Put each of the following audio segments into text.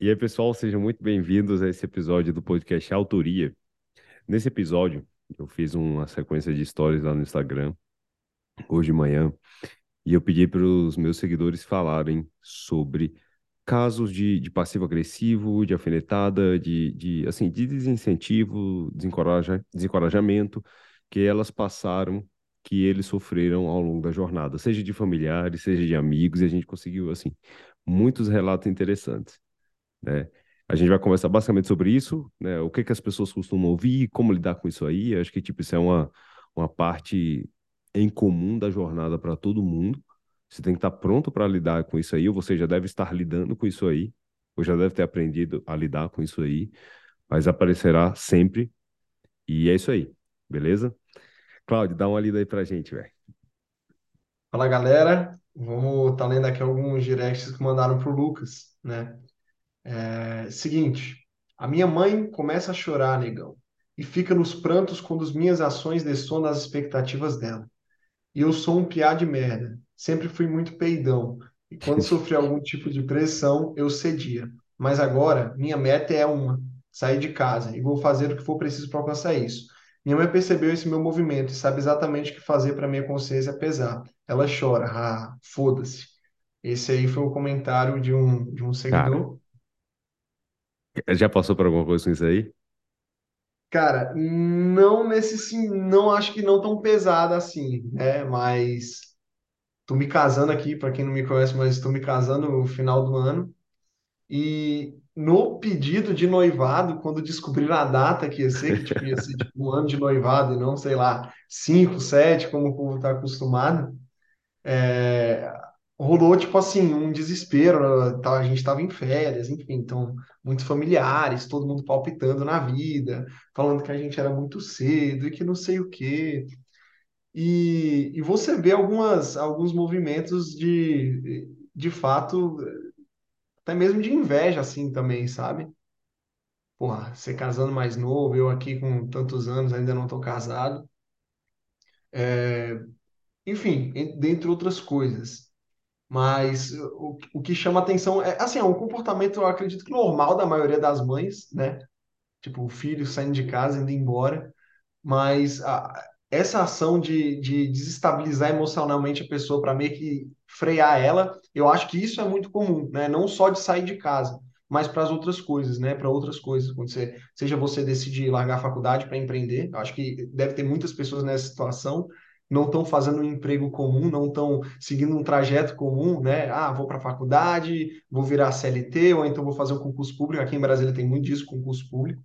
E aí, pessoal, sejam muito bem-vindos a esse episódio do podcast Autoria. Nesse episódio, eu fiz uma sequência de stories lá no Instagram, hoje de manhã, e eu pedi para os meus seguidores falarem sobre casos de, de passivo-agressivo, de alfinetada, de, de, assim, de desincentivo, desencoraja, desencorajamento que elas passaram, que eles sofreram ao longo da jornada, seja de familiares, seja de amigos, e a gente conseguiu, assim, muitos relatos interessantes né? A gente vai conversar basicamente sobre isso, né? O que que as pessoas costumam ouvir, como lidar com isso aí. Acho que tipo isso é uma uma parte em comum da jornada para todo mundo. Você tem que estar pronto para lidar com isso aí, ou você já deve estar lidando com isso aí, ou já deve ter aprendido a lidar com isso aí, mas aparecerá sempre. E é isso aí, beleza? Cláudio, dá uma lida aí pra gente, velho. Fala galera, vamos estar tá lendo aqui alguns directs que mandaram pro Lucas, né? É, seguinte, a minha mãe começa a chorar, negão, e fica nos prantos quando as minhas ações dessonam as expectativas dela. E eu sou um piá de merda, sempre fui muito peidão, e quando sofri algum tipo de pressão, eu cedia. Mas agora, minha meta é uma, sair de casa, e vou fazer o que for preciso para alcançar isso. Minha mãe percebeu esse meu movimento e sabe exatamente o que fazer para minha consciência pesar. Ela chora, ah, foda-se. Esse aí foi o comentário de um, de um Cara, seguidor. Já passou por alguma coisa com isso aí? Cara, não nesse sim, não acho que não tão pesada assim, né? Mas tô me casando aqui, para quem não me conhece, mas estou me casando no final do ano. E no pedido de noivado, quando descobriram a data que ia ser, que tipo, ia ser tipo, um ano de noivado e não, sei lá, cinco, sete, como o povo está acostumado, é, rolou, tipo assim, um desespero, tá? A gente estava em férias, enfim, então, muitos familiares, todo mundo palpitando na vida, falando que a gente era muito cedo e que não sei o quê. E, e você vê algumas, alguns movimentos de, de fato, até mesmo de inveja, assim, também, sabe? Porra, você casando mais novo, eu aqui com tantos anos ainda não tô casado. Enfim, en- dentre outras coisas. Mas o, o que chama atenção é, assim, é um comportamento, eu acredito que normal da maioria das mães, né? Tipo, o filho saindo de casa, indo embora. Mas a- essa ação de, de desestabilizar emocionalmente a pessoa para meio que frear ela, eu acho que isso é muito comum, né? Não só de sair de casa, mas para as outras coisas, né? Para outras coisas. Quando você, seja você decidir largar a faculdade para empreender, eu acho que deve ter muitas pessoas nessa situação. Não estão fazendo um emprego comum, não estão seguindo um trajeto comum, né? Ah, vou para a faculdade, vou virar CLT, ou então vou fazer um concurso público. Aqui em Brasília tem muito disso, concurso público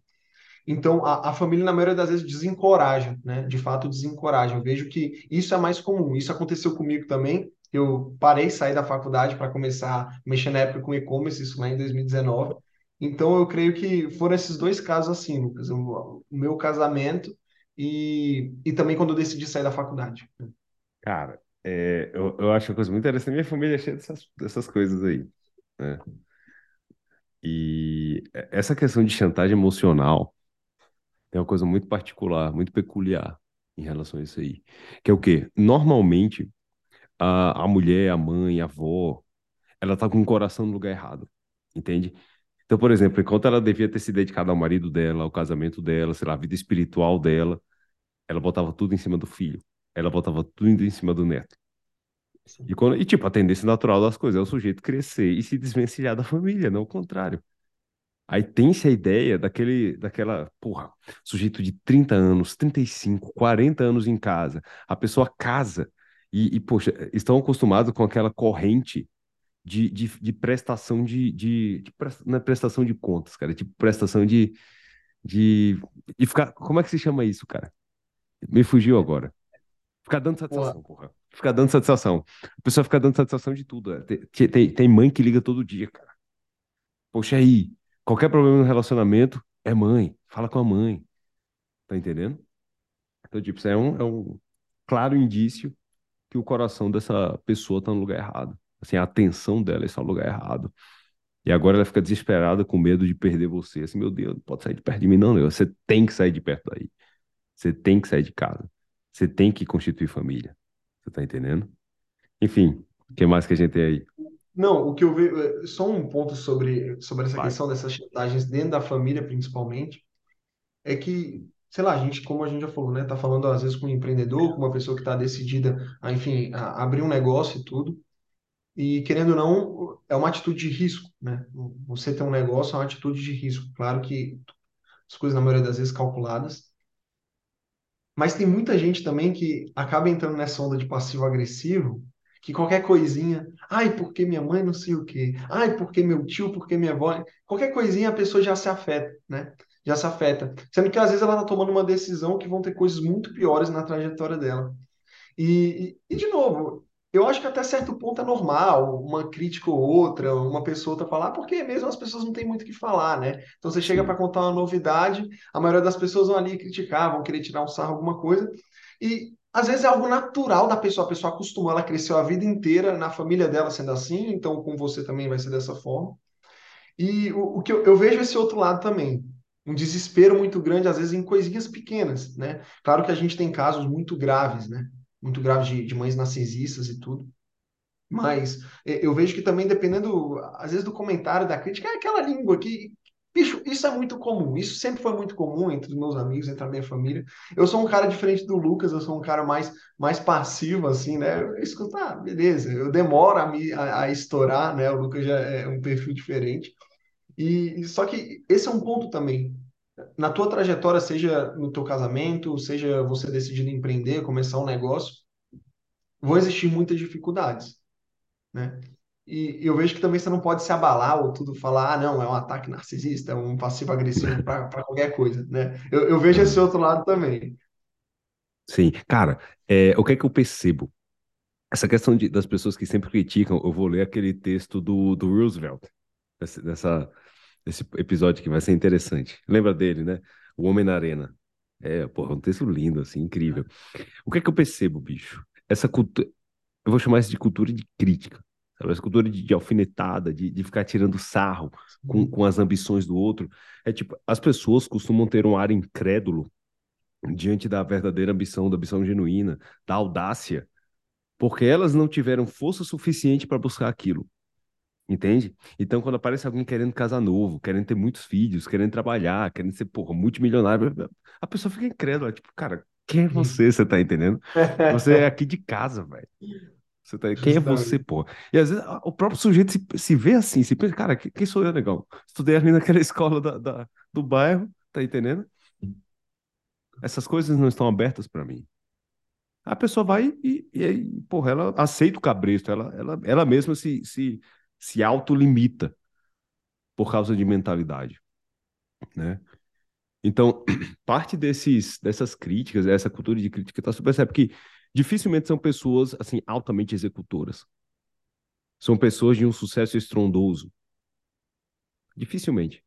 então, a, a família, na maioria das vezes, desencoraja, né? De fato, desencoraja. Eu vejo que isso é mais comum. Isso aconteceu comigo também. Eu parei, saí da faculdade para começar a mexer na época com e-commerce, isso lá em 2019. Então, eu creio que foram esses dois casos assim, Lucas. O meu casamento e, e também quando eu decidi sair da faculdade. Cara, é, eu, eu acho uma coisa muito interessante. Minha família é cheia dessas, dessas coisas aí, né? E essa questão de chantagem emocional é uma coisa muito particular, muito peculiar em relação a isso aí. Que é o quê? Normalmente, a, a mulher, a mãe, a avó, ela tá com o coração no lugar errado, entende? Então, por exemplo, enquanto ela devia ter se dedicado ao marido dela, ao casamento dela, sei lá, à vida espiritual dela, ela botava tudo em cima do filho. Ela botava tudo em cima do neto. E, quando, e, tipo, a tendência natural das coisas é o sujeito crescer e se desvencilhar da família, não o contrário. Aí tem-se a ideia daquele, daquela, porra, sujeito de 30 anos, 35, 40 anos em casa. A pessoa casa e, e poxa, estão acostumados com aquela corrente de, de, de prestação de, de, de não é prestação de contas, cara, de prestação de, de, de ficar, como é que se chama isso, cara? Me fugiu agora. Ficar dando satisfação, porra. Ficar dando satisfação. A pessoa fica dando satisfação de tudo. é. Tem, tem, tem mãe que liga todo dia, cara. Poxa, aí, qualquer problema no relacionamento é mãe. Fala com a mãe. Tá entendendo? Então, tipo, isso é um, é um claro indício que o coração dessa pessoa tá no lugar errado. Assim, a atenção dela está no lugar errado. E agora ela fica desesperada com medo de perder você. Assim, meu Deus, não pode sair de perto de mim, não, não. Você tem que sair de perto daí. Você tem que sair de casa. Você tem que constituir família. Você tá entendendo? Enfim, o que mais que a gente tem aí? Não, o que eu vejo, é, só um ponto sobre, sobre essa Vai. questão dessas chantagens dentro da família, principalmente, é que, sei lá, a gente, como a gente já falou, né, tá falando às vezes com um empreendedor, com uma pessoa que está decidida a, enfim, a abrir um negócio e tudo, e querendo ou não, é uma atitude de risco, né? Você ter um negócio é uma atitude de risco. Claro que as coisas, na maioria das vezes, calculadas, mas tem muita gente também que acaba entrando nessa onda de passivo-agressivo, que qualquer coisinha, ai, porque minha mãe não sei o quê, ai, porque meu tio, porque minha avó, qualquer coisinha a pessoa já se afeta, né? Já se afeta. Sendo que às vezes ela tá tomando uma decisão que vão ter coisas muito piores na trajetória dela. E, e, e, de novo, eu acho que até certo ponto é normal uma crítica ou outra, uma pessoa outra falar, porque mesmo as pessoas não têm muito o que falar, né? Então você chega para contar uma novidade, a maioria das pessoas vão ali criticar, vão querer tirar um sarro, alguma coisa, e às vezes é algo natural da pessoa, a pessoa acostumou, ela cresceu a vida inteira na família dela sendo assim, então com você também vai ser dessa forma. E o, o que eu, eu vejo esse outro lado também, um desespero muito grande, às vezes, em coisinhas pequenas, né? Claro que a gente tem casos muito graves, né? Muito graves de, de mães narcisistas e tudo. Mas eh, eu vejo que também, dependendo, às vezes, do comentário, da crítica, é aquela língua que. Bicho, isso é muito comum. Isso sempre foi muito comum entre os meus amigos, entre a minha família. Eu sou um cara diferente do Lucas, eu sou um cara mais, mais passivo, assim, né? Eu escuto, ah, beleza. Eu demoro a, me, a, a estourar, né? O Lucas já é um perfil diferente. E só que esse é um ponto também. Na tua trajetória, seja no teu casamento, seja você decidindo empreender, começar um negócio, vão existir muitas dificuldades, né? E eu vejo que também você não pode se abalar ou tudo falar, ah, não, é um ataque narcisista, é um passivo-agressivo para qualquer coisa, né? Eu, eu vejo esse outro lado também. Sim. Cara, é, o que é que eu percebo? Essa questão de, das pessoas que sempre criticam, eu vou ler aquele texto do, do Roosevelt, dessa, desse episódio que vai ser interessante. Lembra dele, né? O Homem na Arena. É, porra, um texto lindo, assim, incrível. O que é que eu percebo, bicho? Essa cultura, eu vou chamar isso de cultura de crítica, sabe? Essa cultura de, de alfinetada, de, de ficar tirando sarro com, com as ambições do outro. É tipo, as pessoas costumam ter um ar incrédulo diante da verdadeira ambição, da ambição genuína, da audácia, porque elas não tiveram força suficiente para buscar aquilo. Entende? Então, quando aparece alguém querendo casar novo, querendo ter muitos filhos, querendo trabalhar, querendo ser, porra, multimilionário, a pessoa fica incrédula, tipo, cara, quem é você? Você tá entendendo? Você é aqui de casa, velho. Você tá... Quem é você, pô? E às vezes o próprio sujeito se, se vê assim, se pensa, cara, que- quem sou eu, negão? Estudei ali naquela escola da, da- do bairro, tá entendendo? Essas coisas não estão abertas para mim. A pessoa vai e, e, aí, porra, ela aceita o cabresto, ela, ela, ela mesma se, se, se autolimita por causa de mentalidade, né? Então, parte desses, dessas críticas, dessa cultura de crítica, tá, você percebe que dificilmente são pessoas, assim, altamente executoras. São pessoas de um sucesso estrondoso. Dificilmente,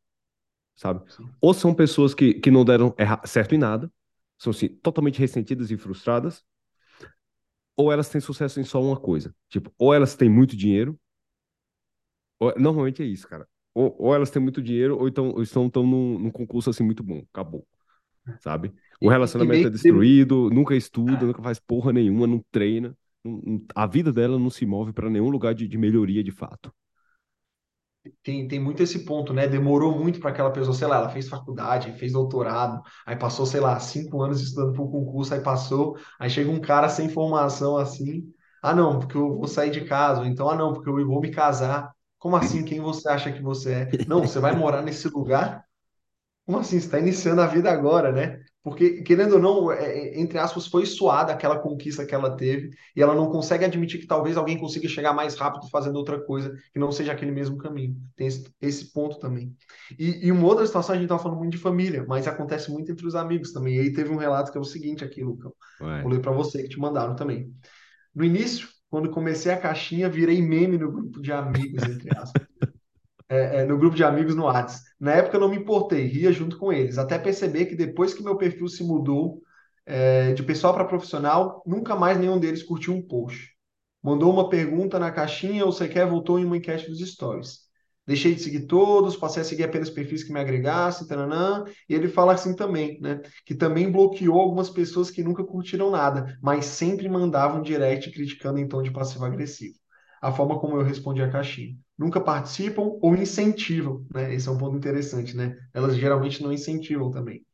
sabe? Sim. Ou são pessoas que, que não deram certo em nada, são, assim, totalmente ressentidas e frustradas, ou elas têm sucesso em só uma coisa. Tipo, ou elas têm muito dinheiro, normalmente é isso, cara. Ou, ou elas têm muito dinheiro, ou então ou estão, estão num, num concurso, assim, muito bom. Acabou. sabe? O e- e relacionamento é destruído, nunca estuda, nunca faz porra nenhuma, não treina. não- a vida dela não se move para nenhum lugar de, de melhoria de fato. tem, tem muito esse ponto, né? Demorou muito para aquela pessoa, sei lá, ela fez faculdade, fez doutorado, aí passou, sei lá, cinco anos estudando para o concurso, aí passou, aí chega um cara sem formação assim, ah não, porque eu vou sair de casa, ou então, ah não, porque eu vou me casar. Como assim? Quem você acha que você é? Não, você vai morar nesse lugar? Como assim? Você está iniciando a vida agora, né? Porque, querendo ou não, é, é, entre aspas, foi suada aquela conquista que ela teve e ela não consegue admitir que talvez alguém consiga chegar mais rápido fazendo outra coisa que não seja aquele mesmo caminho. Tem esse, esse ponto também. E, e uma outra situação, a gente estava falando muito de família, mas acontece muito entre os amigos também. E aí teve um relato que é o seguinte aqui, Lucão. Vou ler para você, que te mandaram também. No início, quando comecei a caixinha, virei meme no grupo de amigos, entre aspas é, no grupo de amigos no Whats. Na época eu não me importei, ria junto com eles, até perceber que depois que meu perfil se mudou é, de pessoal para profissional, nunca mais nenhum deles curtiu um post. Mandou uma pergunta na caixinha ou sequer voltou em uma enquete dos stories. Deixei de seguir todos, passei a seguir apenas perfis que me agregassem, taranã, e ele fala assim também, né? Que também bloqueou algumas pessoas que nunca curtiram nada, mas sempre mandavam direct criticando em tom de passivo-agressivo. a forma como eu respondi a caixinha. Nunca participam ou incentivam, né? Esse é um ponto interessante, né? Elas geralmente não incentivam também.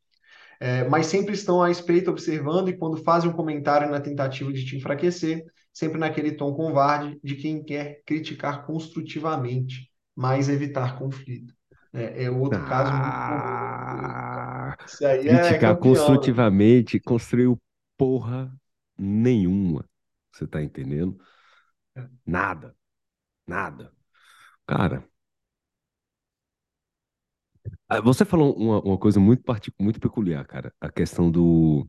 É, mas sempre estão à espreita observando e quando fazem um comentário na tentativa de te enfraquecer, sempre naquele tom covarde de quem quer criticar construtivamente, mas evitar conflito. É, é outro caso muito. Ah, Isso aí é criticar né? construtivamente construiu porra nenhuma. Você tá entendendo? Nada. Nada. Cara, ah, você falou uma, uma coisa muito, muito peculiar, cara. A questão do,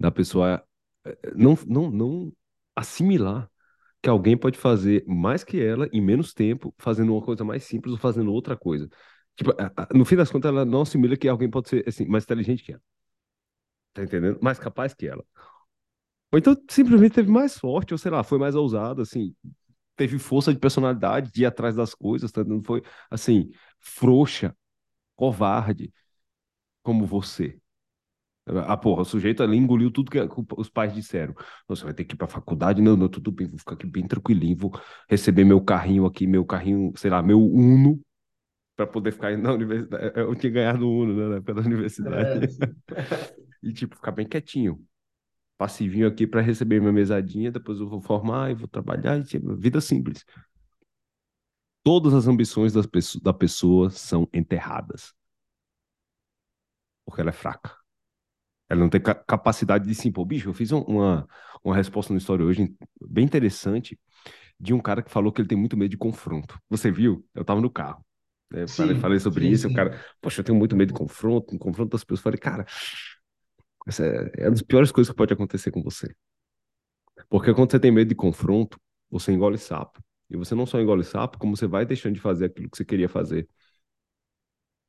da pessoa eh, não, não, não assimilar que alguém pode fazer mais que ela em menos tempo, fazendo uma coisa mais simples ou fazendo outra coisa. Tipo, no fim das contas, ela não assimila que alguém pode ser assim, mais inteligente que ela. Tá entendendo? Mais capaz que ela. Ou então simplesmente teve mais sorte, ou sei lá, foi mais ousado, assim, teve força de personalidade de ir atrás das coisas, tá? Não foi assim, frouxa, covarde, como você. Ah, porra, o sujeito ali engoliu tudo que os pais disseram. Você vai ter que ir pra faculdade? Não, não, tudo bem, vou ficar aqui bem tranquilinho, vou receber meu carrinho aqui, meu carrinho, sei lá, meu Uno, para poder ficar na universidade. Eu tinha ganhado o Uno, né, da universidade. É. E, tipo, ficar bem quietinho. Passivinho aqui para receber minha mesadinha, depois eu vou formar e vou trabalhar, e, tipo, vida simples. Todas as ambições das pesso- da pessoa são enterradas, porque ela é fraca. Ela não tem ca- capacidade de se impor. Bicho, eu fiz um- uma, uma resposta no Story hoje bem interessante de um cara que falou que ele tem muito medo de confronto. Você viu? Eu tava no carro. né? Eu falei, Sim, falei sobre sim, isso, e o sim. cara, poxa, eu tenho muito medo de confronto, um confronto das pessoas. Eu falei, cara, essa é, é uma das piores coisas que pode acontecer com você. Porque quando você tem medo de confronto, você engole sapo. E você não só engole sapo, como você vai deixando de fazer aquilo que você queria fazer.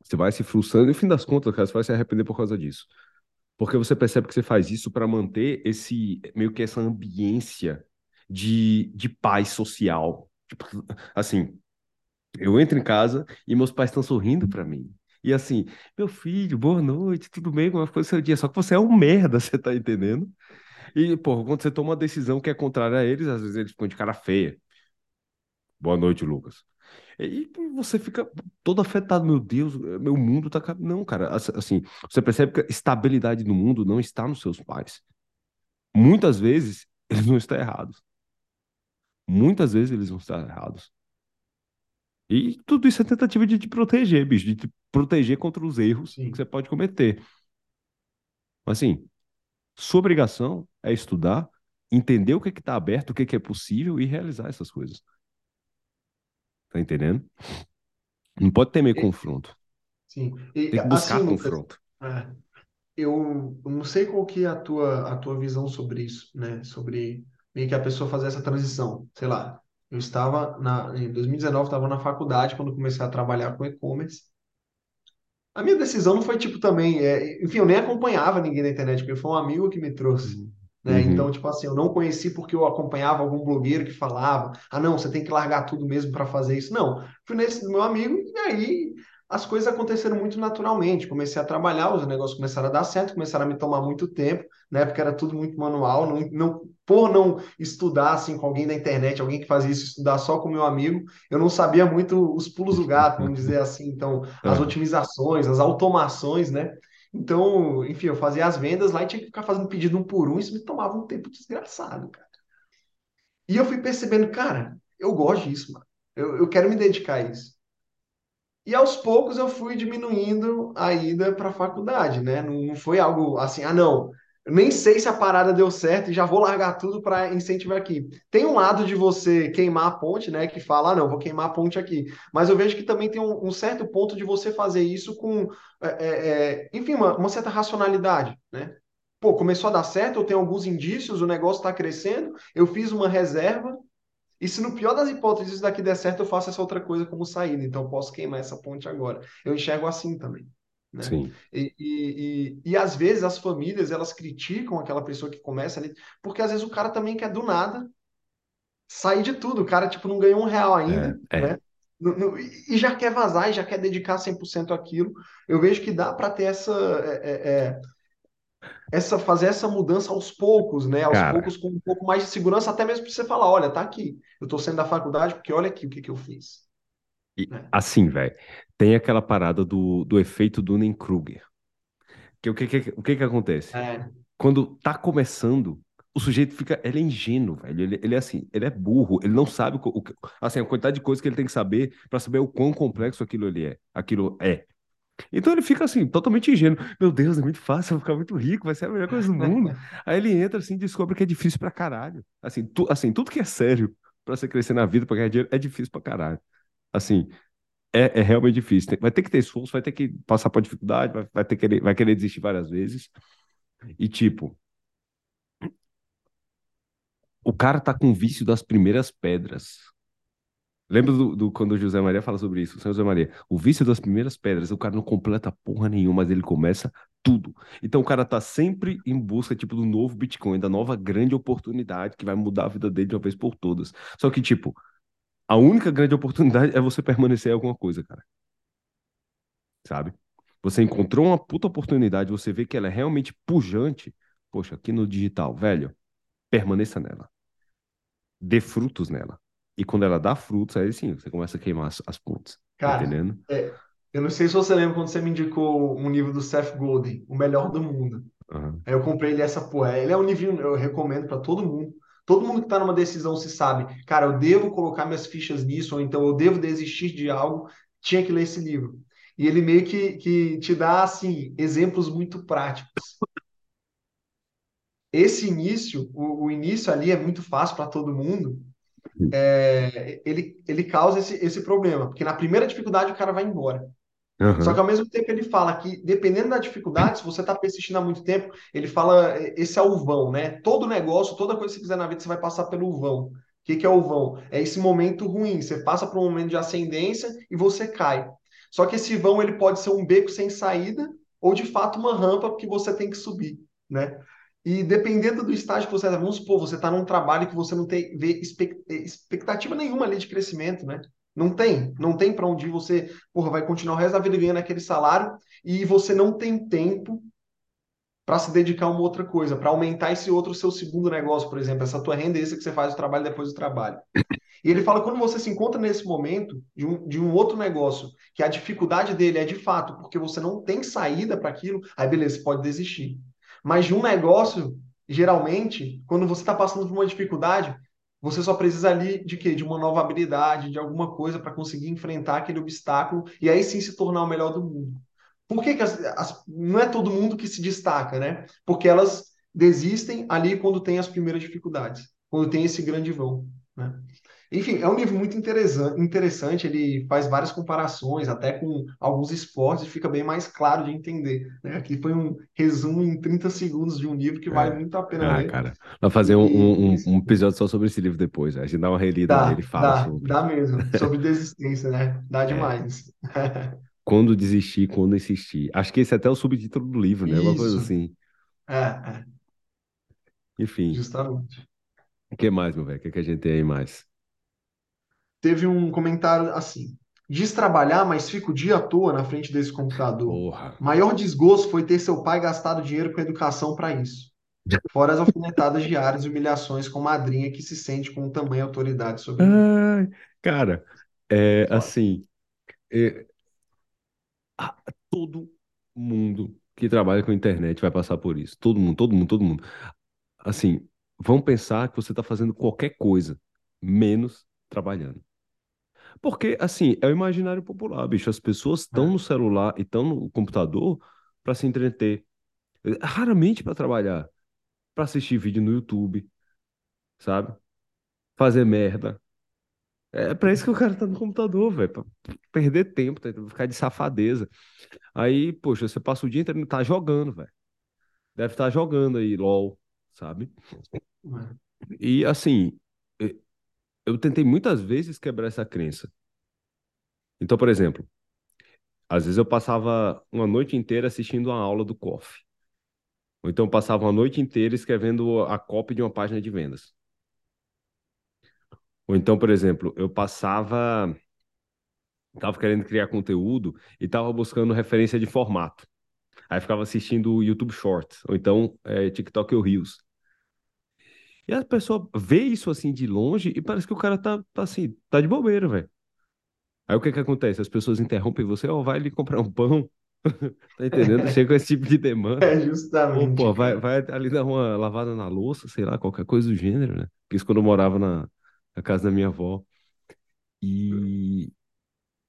Você vai se frustrando, e no fim das contas, cara, você vai se arrepender por causa disso. Porque você percebe que você faz isso para manter esse meio que essa ambiência de, de paz social. Tipo, assim, eu entro em casa e meus pais estão sorrindo para mim. E assim, meu filho, boa noite, tudo bem? Como foi o seu dia? Só que você é um merda, você tá entendendo? E, pô, quando você toma uma decisão que é contrária a eles, às vezes eles ficam de cara feia. Boa noite, Lucas. E você fica todo afetado, meu Deus, meu mundo tá. Não, cara, ass- assim, você percebe que a estabilidade do mundo não está nos seus pais. Muitas vezes eles não estão errados. Muitas vezes eles não estão errados. E tudo isso é tentativa de te proteger, bicho, de te proteger contra os erros que Sim. você pode cometer. Mas, Assim, sua obrigação é estudar, entender o que é que está aberto, o que é que é possível e realizar essas coisas. Tá entendendo? Não pode temer E- confronto. Sim. E Tem que assim, buscar Lucas, confronto. é, eu não sei qual que é a tua, a tua visão sobre isso, né? Sobre meio que a pessoa fazer essa transição. Sei lá, eu estava na, em 2019, estava na faculdade quando comecei a trabalhar com e-commerce. A minha decisão não foi tipo também, é, enfim, eu nem acompanhava ninguém na internet, porque foi um amigo que me trouxe, né? Então, Uhum. tipo assim, eu não conheci porque eu acompanhava algum blogueiro que falava, ah, não, você tem que largar tudo mesmo para fazer isso. Não, fui nesse do meu amigo e aí as coisas aconteceram muito naturalmente. Comecei a trabalhar, os negócios começaram a dar certo, começaram a me tomar muito tempo, né? Porque era tudo muito manual, não, não, por não estudar assim com alguém da internet, alguém que fazia isso, estudar só com meu amigo, eu não sabia muito os pulos do gato, vamos dizer assim. Então, as Aham. otimizações, as automações, né? Então, enfim, eu fazia as vendas lá e tinha que ficar fazendo pedido um por um, isso me tomava um tempo desgraçado, cara. E eu fui percebendo, cara, eu gosto disso, mano. Eu, eu quero me dedicar a isso. E aos poucos eu fui diminuindo a ida para a faculdade, né? Não, não foi algo assim, ah, não, nem sei se a parada deu certo e já vou largar tudo para incentivar aqui. Tem um lado de você queimar a ponte, né? Que fala, ah, não, vou queimar a ponte aqui. Mas eu vejo que também tem um, um certo ponto de você fazer isso com, é, é, é, enfim, uma, uma certa racionalidade, né? Pô, começou a dar certo, eu tenho alguns indícios, o negócio está crescendo, eu fiz uma reserva, e se no pior das hipóteses isso daqui der certo, eu faço essa outra coisa como saída. Então posso queimar essa ponte agora. Eu enxergo assim também, né? Sim. E, e, e, e às vezes as famílias elas criticam aquela pessoa que começa ali, porque às vezes o cara também quer do nada sair de tudo. O cara tipo não ganhou um real É, ainda, é. né? No- no- e já quer vazar e já quer dedicar 100% àquilo. Eu vejo que dá para ter essa é, é, é, essa fazer essa mudança aos poucos, né? Aos Cara, poucos com um pouco mais de segurança, até mesmo para você falar, olha, tá aqui, eu tô saindo da faculdade porque olha aqui o que que eu fiz, e, né? assim, velho, tem aquela parada do, do efeito Dunning-Kruger. Que o que, que, o que que acontece? É, Quando tá começando, o sujeito fica, ele é ingênuo, velho. Ele, ele é assim, ele é burro, ele não sabe o, o, assim, a quantidade de coisas que ele tem que saber para saber o quão complexo aquilo ele é, aquilo é. Então ele fica assim, totalmente ingênuo. Meu Deus, é muito fácil, eu vou ficar muito rico, vai ser a melhor coisa do mundo. Aí ele entra assim, e descobre que é difícil pra caralho. Assim, tu, assim, tudo que é sério pra você crescer na vida, pra ganhar dinheiro, é difícil pra caralho. Assim, é, é realmente difícil. Vai ter que ter esforço, vai ter que passar por dificuldade, vai, vai ter que querer, vai querer desistir várias vezes. E tipo, o cara tá com vício das primeiras pedras. Lembra do, do- quando o José Maria fala sobre isso? O Senhor José Maria, o vício das primeiras pedras, o cara não completa porra nenhuma, mas ele começa tudo. Então o cara tá sempre em busca, tipo, do novo Bitcoin, da nova grande oportunidade que vai mudar a vida dele de uma vez por todas. Só que, tipo, a única grande oportunidade é você permanecer em alguma coisa, cara. Sabe? Você encontrou uma puta oportunidade, você vê que ela é realmente pujante. Poxa, aqui no digital, velho, permaneça nela. Dê frutos nela. E quando ela dá frutos, aí sim, você começa a queimar as, as pontes. Tá cara, entendendo? é, eu não sei se você lembra quando você me indicou um livro do Seth Godin, O Melhor do Mundo. Aham. Aí eu comprei ele essa porra. Ele é um livro eu recomendo para todo mundo. Todo mundo que está numa decisão se sabe, cara, eu devo colocar minhas fichas nisso, ou então eu devo desistir de algo, tinha que ler esse livro. E ele meio que, que te dá, assim, exemplos muito práticos. Esse início, o, o início ali é muito fácil para todo mundo, é, ele, ele causa esse, esse problema, porque na primeira dificuldade o cara vai embora. Só que ao mesmo tempo ele fala que, dependendo da dificuldade, se você está persistindo há muito tempo, ele fala, esse é o vão, né? Todo negócio, toda coisa que você fizer na vida, você vai passar pelo vão. O que que é o vão? É esse momento ruim, você passa por um momento de ascendência e você cai. Só que esse vão, ele pode ser um beco sem saída ou, de fato, uma rampa que você tem que subir, né? E dependendo do estágio que você está, vamos supor, você está num trabalho que você não tem, vê expec- expectativa nenhuma ali de crescimento, né? Não tem, não tem para onde você porra, vai continuar o resto da vida ganhando aquele salário e você não tem tempo para se dedicar a uma outra coisa, para aumentar esse outro seu segundo negócio, por exemplo, essa tua renda extra que você faz o trabalho depois do trabalho. E ele fala quando você se encontra nesse momento de um, de um outro negócio, que a dificuldade dele é de fato porque você não tem saída para aquilo, aí beleza, você pode desistir. Mas de um negócio, geralmente, quando você está passando por uma dificuldade, você só precisa ali de quê? De uma nova habilidade, de alguma coisa para conseguir enfrentar aquele obstáculo e aí sim se tornar o melhor do mundo. Por que, que as, as- não é todo mundo que se destaca, né? Porque elas desistem ali quando tem as primeiras dificuldades, quando tem esse grande vão, né? Enfim, é um livro muito interessante, ele faz várias comparações, até com alguns esportes, e fica bem mais claro de entender, né? Aqui foi um resumo em 30 segundos de um livro que vale É. muito a pena Ah, ler. cara. Vai fazer um, um, um- episódio só sobre esse livro depois. né? A gente dá uma relida nele e dá, fala dá, sobre. dá mesmo, sobre desistência, né? Dá É. demais. Quando desistir, quando insistir. Acho que esse é até o subtítulo do livro, né? Uma coisa Isso, assim. é, é, Enfim. justamente. O que mais, meu velho? O que, que a gente tem aí mais? Teve um comentário assim: diz trabalhar, mas fica o dia à toa na frente desse computador. Porra. Maior desgosto foi ter seu pai gastado dinheiro com educação para isso. Fora as alfinetadas diárias e humilhações com madrinha que se sente com tamanha autoridade sobre. Ai, cara, é assim. é, a- todo mundo que trabalha com internet vai passar por isso. Todo mundo, todo mundo, todo mundo. Assim, vão pensar que você está fazendo qualquer coisa, menos trabalhando. Porque, assim, é o imaginário popular, bicho. As pessoas estão no celular e estão no computador para se entreter. Raramente para trabalhar, para assistir vídeo no YouTube, sabe? Fazer merda. É pra isso que o cara tá no computador, velho. Pra perder tempo, tá? ficar de safadeza. Aí, poxa, você passa o dia inteiro tá jogando, velho. Deve estar jogando aí, LOL, sabe? E assim, eh, eu tentei muitas vezes quebrar essa crença. Então, por exemplo, às vezes eu passava uma noite inteira assistindo uma aula do COF. Ou então eu passava uma noite inteira escrevendo a copy de uma página de vendas. Ou então, por exemplo, eu passava, tava querendo criar conteúdo e tava buscando referência de formato. Aí ficava assistindo o YouTube Shorts, ou então é, TikTok ou Reels. E a pessoa vê isso assim de longe e parece que o cara tá, tá assim, tá de bobeira, velho. Aí o que que acontece? As pessoas interrompem você, ó, vai ali comprar um pão. Tá entendendo? Chega com esse tipo de demanda. É Ou, justamente, pô, vai, vai ali dar uma lavada na louça, sei lá, qualquer coisa do gênero, né? Porque isso quando eu morava na, na casa da minha avó. E,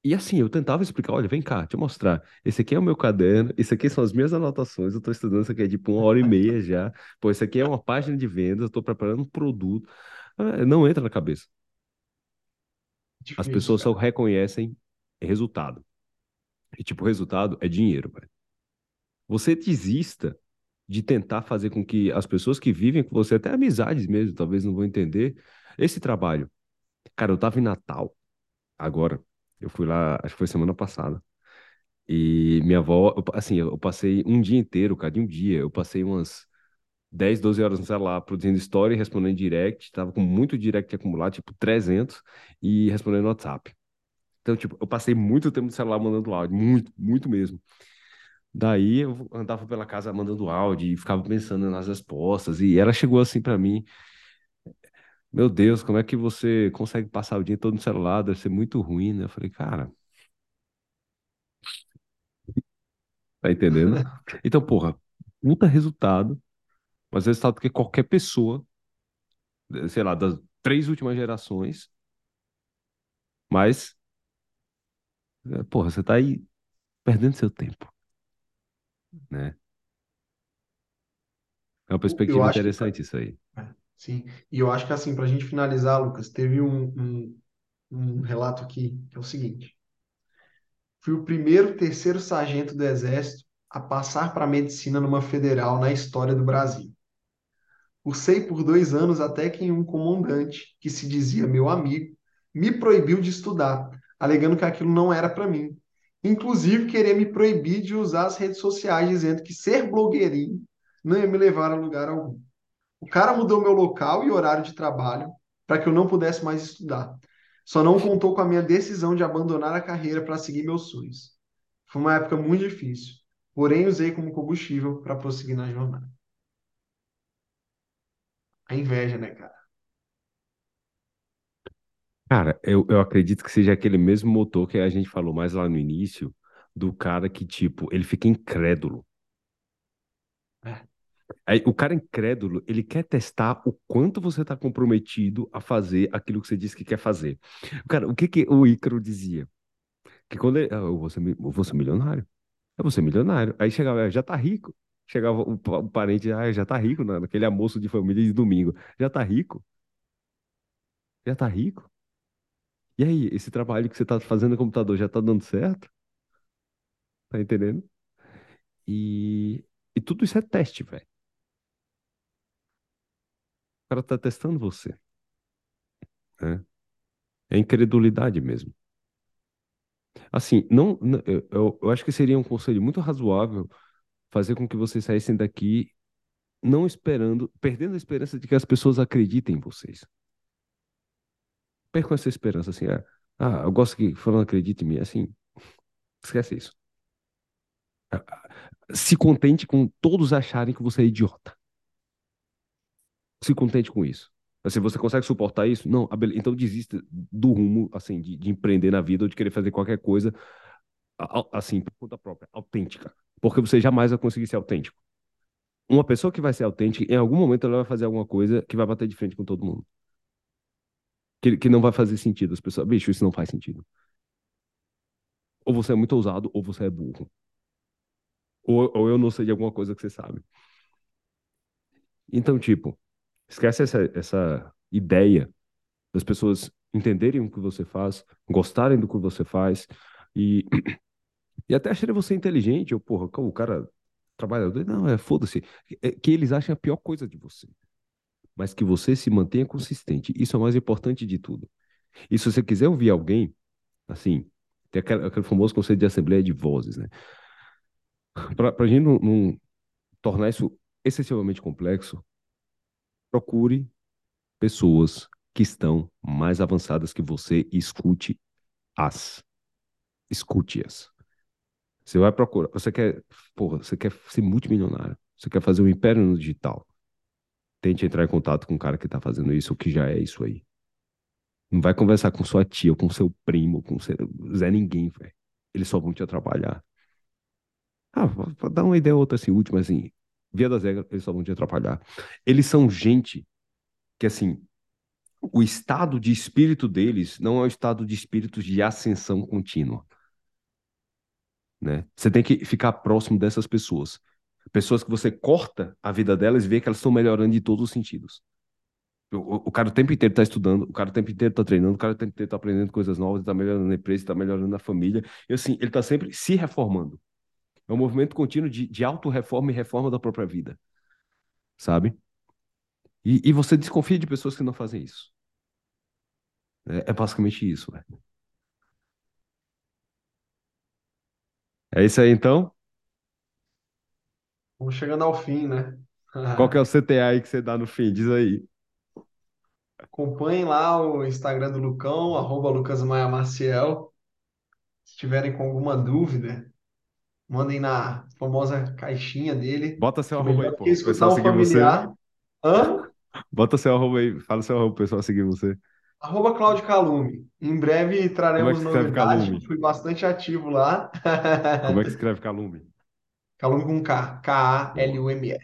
e assim, eu tentava explicar, olha, vem cá, deixa eu mostrar. Esse aqui é o meu caderno, isso aqui são as minhas anotações, eu tô estudando isso aqui é tipo uma hora e meia já. Pô, isso aqui é uma página de vendas, eu tô preparando um produto. Ah, Não entra na cabeça. As Difícil, pessoas só cara. reconhecem resultado. E tipo, resultado é dinheiro, velho. Você desista de tentar fazer com que as pessoas que vivem com você, até amizades mesmo, talvez não vão entender esse trabalho. Cara, eu tava em Natal agora. Eu fui lá, acho que foi semana passada. E minha avó, assim, eu passei um dia inteiro, cara, de um dia. Eu passei umas 10, 12 horas no celular produzindo story, respondendo direct. Tava com muito direct acumulado, tipo 300, e respondendo WhatsApp. Então, tipo, eu passei muito tempo no celular mandando áudio, muito, muito mesmo. Daí eu andava pela casa mandando áudio e ficava pensando nas respostas. E ela chegou assim pra mim: Meu Deus, como é que você consegue passar o dia todo no celular? Deve ser muito ruim, né? Eu falei, cara, tá entendendo? Então, porra, puta resultado, mas resultado que qualquer pessoa, sei lá, das três últimas gerações, mas, eh, porra, você tá aí perdendo seu tempo, né? É uma perspectiva acho que, interessante isso aí. é, sim. E eu acho que, assim, para a gente finalizar, Lucas, teve um, um, um relato aqui, que é o seguinte. Fui o primeiro terceiro sargento do Exército a passar para a medicina numa federal na história do Brasil. Cursei por dois anos até que um comandante, que se dizia meu amigo, me proibiu de estudar, alegando que aquilo não era para mim. Inclusive, queria me proibir de usar as redes sociais, dizendo que ser blogueirinho não ia me levar a lugar algum. O cara mudou meu local e horário de trabalho para que eu não pudesse mais estudar. Só não contou com a minha decisão de abandonar a carreira para seguir meus sonhos. Foi uma época muito difícil, porém usei como combustível para prosseguir na jornada. A inveja, né, cara? Cara, eu, eu acredito que seja aquele mesmo motor que a gente falou mais lá no início, do cara que, tipo, ele fica incrédulo. O cara incrédulo, ele quer testar o quanto você está comprometido a fazer aquilo que você disse que quer fazer. Cara, o que que o Ícaro dizia? Que quando ele, ah, eu vou ser, eu vou ser milionário. Eu vou ser milionário. Aí chegava, "Ah, já tá rico. Chegava o, o parente, ah, já tá rico, naquele almoço de família de domingo. Já tá rico? Já tá rico? E aí, esse trabalho que você tá fazendo no computador já tá dando certo? Tá entendendo? E, e tudo isso é teste, velho. Cara tá testando você, né? É incredulidade mesmo. Assim, não, eu, eu acho que seria um conselho muito razoável fazer com que vocês saíssem daqui não esperando, perdendo a esperança de que as pessoas acreditem em vocês. Percam essa esperança, assim, é, ah, eu gosto que fulano acredite em mim, assim, esquece isso. Ah, ah, Se contente com todos acharem que você é idiota. Se contente com isso. Assim, você consegue suportar isso? Não, ah, então desista do rumo, assim, de, de empreender na vida ou de querer fazer qualquer coisa, assim, por conta própria, autêntica. Porque você jamais vai conseguir ser autêntico. Uma pessoa que vai ser autêntica, em algum momento ela vai fazer alguma coisa que vai bater de frente com todo mundo. Que, que não vai fazer sentido. As pessoas, bicho, isso não faz sentido. Ou você é muito ousado, ou você é burro. Ou, ou eu não sei de alguma coisa que você sabe. Então, tipo, esquece essa, essa ideia das pessoas entenderem o que você faz, gostarem do que você faz e, e até acharem você inteligente, ou porra, o cara trabalhador. Não, é foda-se. É que eles acham a pior coisa de você. Mas que você se mantenha consistente. Isso é o mais importante de tudo. E se você quiser ouvir alguém, assim, tem aquele, aquele famoso conceito de assembleia de vozes, né? Para a gente não, não tornar isso excessivamente complexo, procure pessoas que estão mais avançadas que você e escute-as. Escute-as. Você vai procurar, você quer, porra, você quer ser multimilionário, você quer fazer um império no digital. Tente entrar em contato com um cara que tá fazendo isso ou que já é isso aí. Não vai conversar com sua tia, ou com seu primo, com seu... Zé ninguém, velho. Eles só vão te atrapalhar. Ah, vou, vou dar uma ideia outra assim, última assim. Via das regras, eles só vão te atrapalhar. Eles são gente que, assim, o estado de espírito deles não é o estado de espírito de ascensão contínua. Né? Você tem que ficar próximo dessas pessoas. Pessoas que você corta a vida delas e vê que elas estão melhorando em todos os sentidos. O, o cara o tempo inteiro está estudando, o cara o tempo inteiro está treinando, o cara o tempo inteiro está aprendendo coisas novas, está melhorando na empresa, está melhorando na família. E assim, ele está sempre se reformando. É um movimento contínuo de, de auto-reforma e reforma da própria vida. Sabe? E, e você desconfia de pessoas que não fazem isso. É, é basicamente isso, velho. É isso aí então? Vamos chegando ao fim, né? Qual que é o CTA aí que você dá no fim? Diz aí. Acompanhem lá o Instagram do Lucão, arroba Lucas Maia Maciel. Se tiverem com alguma dúvida, mandem na famosa caixinha dele. Bota seu arroba aí, pô. O pessoal um seguir você. familiar. Hã? Bota seu arroba aí. Fala seu arroba pro pessoal seguir você. Arroba Cláudio Calume. Em breve Como é traremos escreve novidades. Calume? Fui bastante ativo lá. Como é que escreve Calume? Calume com K. K-A-L-U-M-E.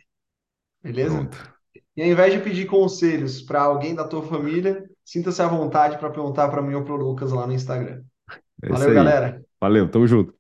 Beleza? Pronto. E ao invés de pedir conselhos para alguém da tua família, sinta-se à vontade para perguntar para mim ou para o Lucas lá no Instagram. É Valeu, galera. Valeu, tamo junto.